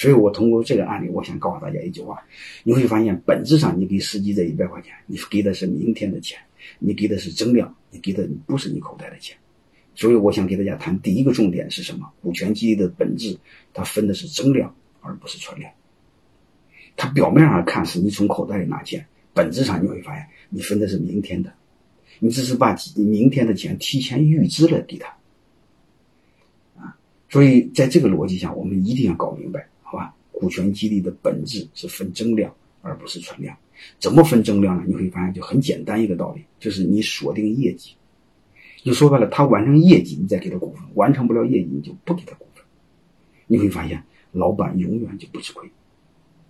所以我通过这个案例，我想告诉大家一句话：你会发现，本质上你给司机这一百块钱，你给的是明天的钱，你给的是增量，你给的不是你口袋的钱。所以我想给大家谈第一个重点是什么？股权激励的本质，它分的是增量，而不是存量。它表面上看是你从口袋里拿钱，本质上你会发现，你分的是明天的，你只是把明天的钱提前预支了给他。啊，所以在这个逻辑下，我们一定要搞明白。股权激励的本质是分增量，而不是存量。怎么分增量呢？你会发现就很简单一个道理，就是你锁定业绩。就说白了，他完成业绩，你再给他股份；完成不了业绩，你就不给他股份。你会发现，老板永远就不吃亏，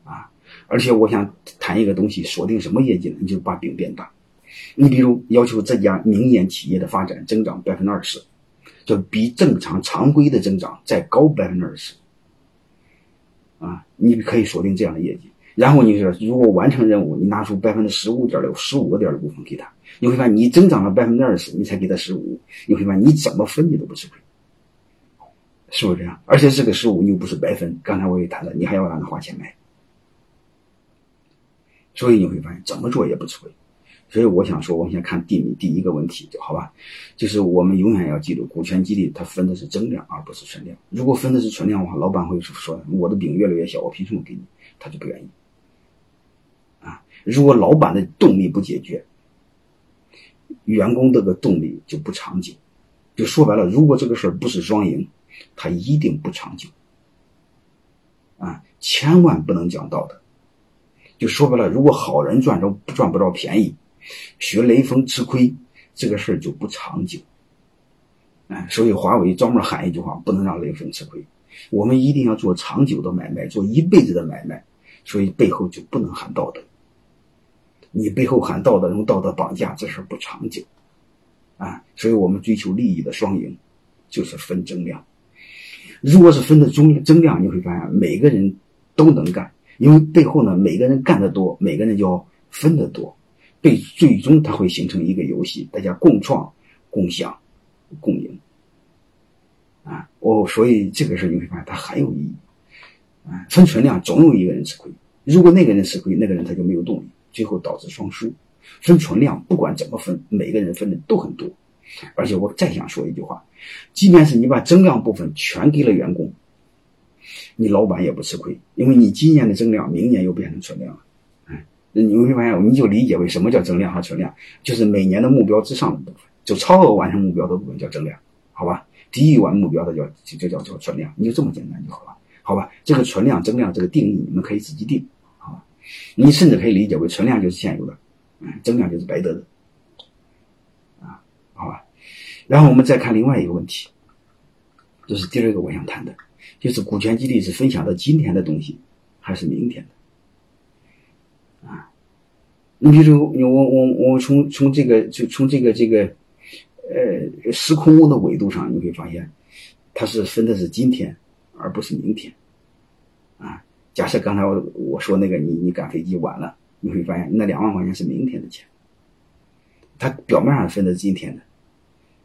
啊！而且我想谈一个东西，锁定什么业绩呢？你就把饼变大。你比如要求这家明年企业的发展增长百分之二十，就比正常常规的增长再高百分之二十。啊，你可以锁定这样的业绩，然后你说，如果完成任务，你拿出百分之十五点六、十五个点的股份给他，你会发现你增长了百分之二十，你才给他十五，你会发现你怎么分你都不吃亏，是不是这样？而且这个十五你又不是白分，刚才我也谈了，你还要让他花钱买，所以你会发现怎么做也不吃亏。所以我想说，我们先看地名第一个问题，好吧？就是我们永远要记住，股权激励它分的是增量，而不是存量。如果分的是存量的话，老板会说：“我的饼越来越小，我凭什么给你？”他就不愿意。啊，如果老板的动力不解决，员工这个动力就不长久。就说白了，如果这个事儿不是双赢，他一定不长久。啊，千万不能讲道德。就说白了，如果好人赚着赚不着便宜。学雷锋吃亏，这个事儿就不长久。哎，所以华为专门喊一句话：不能让雷锋吃亏。我们一定要做长久的买卖，做一辈子的买卖。所以背后就不能喊道德。你背后喊道德，用道德绑架，这事儿不长久。啊，所以我们追求利益的双赢，就是分增量。如果是分的增增量，你会发现每个人都能干，因为背后呢，每个人干得多，每个人就要分得多。对最终它会形成一个游戏，大家共创、共享、共赢，啊，哦，所以这个事你会发现它很有意义，啊，分存量总有一个人吃亏，如果那个人吃亏，那个人他就没有动力，最后导致双输。分存量不管怎么分，每个人分的都很多，而且我再想说一句话，即便是你把增量部分全给了员工，你老板也不吃亏，因为你今年的增量，明年又变成存量了。你会发现，你就理解为什么叫增量和存量，就是每年的目标之上的部分，就超额完成目标的部分叫增量，好吧？低于完目标的叫就叫叫存量，你就这么简单就好了，好吧？这个存量、增量这个定义你们可以自己定，好吧？你甚至可以理解为存量就是现有的，嗯，增量就是白得的，啊，好吧？然后我们再看另外一个问题，这是第二个我想谈的，就是股权激励是分享的今天的东西，还是明天的？你比如你我我我从从这个就从这个这个，呃，时空的维度上，你会发现，它是分的是今天，而不是明天。啊，假设刚才我我说那个你你赶飞机晚了，你会发现那两万块钱是明天的钱，它表面上分的是今天的，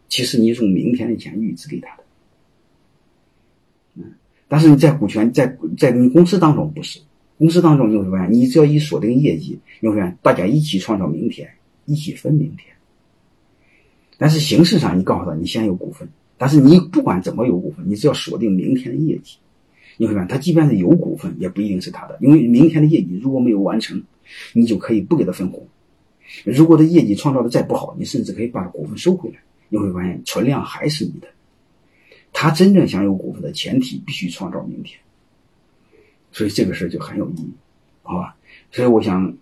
其实你用明天的钱预支给他的。嗯，但是你在股权在在你公司当中不是。公司当中你会发现，你只要一锁定业绩，你会发现大家一起创造明天，一起分明天。但是形式上，你告诉他你先有股份，但是你不管怎么有股份，你只要锁定明天的业绩，你会发现他即便是有股份，也不一定是他的，因为明天的业绩如果没有完成，你就可以不给他分红。如果他业绩创造的再不好，你甚至可以把股份收回来，你会发现存量还是你的。他真正享有股份的前提，必须创造明天。所以这个事儿就很有意义，好吧？所以我想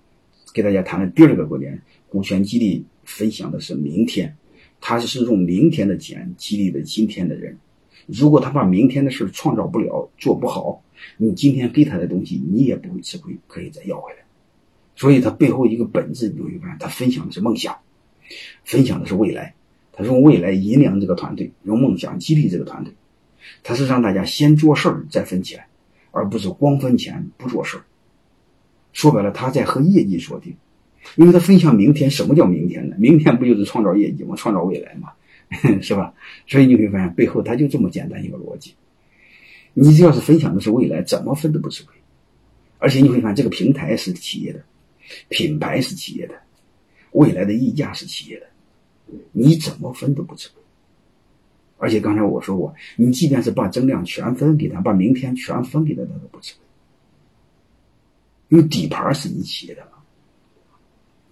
给大家谈的第二个观点：股权激励分享的是明天，他是用明天的钱激励了今天的人。如果他把明天的事创造不了、做不好，你今天给他的东西，你也不会吃亏，可以再要回来。所以他背后一个本质，你会发现，他分享的是梦想，分享的是未来。他用未来引领这个团队，用梦想激励这个团队。他是让大家先做事儿，再分钱。而不是光分钱不做事儿，说白了，他在和业绩锁定，因为他分享明天。什么叫明天呢？明天不就是创造业绩吗？创造未来吗？是吧？所以你会发现背后他就这么简单一个逻辑，你只要是分享的是未来，怎么分都不吃亏。而且你会发现，这个平台是企业的，品牌是企业的，未来的溢价是企业的，你怎么分都不吃亏。而且刚才我说过，你即便是把增量全分给他，把明天全分给他，他都不吃亏，因为底盘是你企业的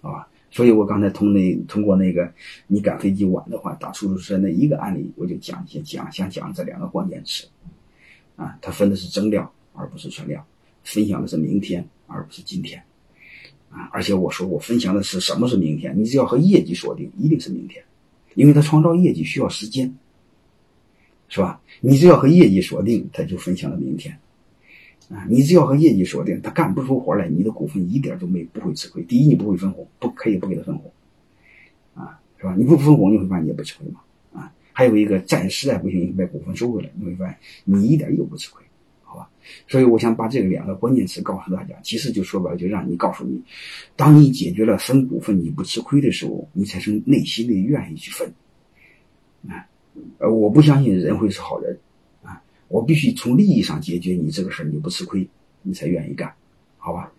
嘛，啊，所以我刚才通那通过那个你赶飞机晚的话，打出租车那一个案例，我就讲一些讲想讲这两个关键词，啊，他分的是增量而不是存量。分享的是明天，而不是今天，啊！而且我说我分享的是什么是明天？你只要和业绩锁定，一定是明天，因为他创造业绩需要时间，是吧？你只要和业绩锁定，他就分享了明天，啊！你只要和业绩锁定，他干不出活来，你的股份一点都没不会吃亏。第一，你不会分红，不可以不给他分红，啊，是吧？你不分红，你会发现你也不吃亏嘛，啊！还有一个暂时还不行，你把股份收回来，你会发现你一点又不吃亏。好吧，所以我想把这个两个关键词告诉大家，其实就说白了，就让你告诉你，当你解决了分股份你不吃亏的时候，你才从内心里愿意去分。啊，呃，我不相信人会是好人，啊，我必须从利益上解决你这个事儿，你不吃亏，你才愿意干，好吧？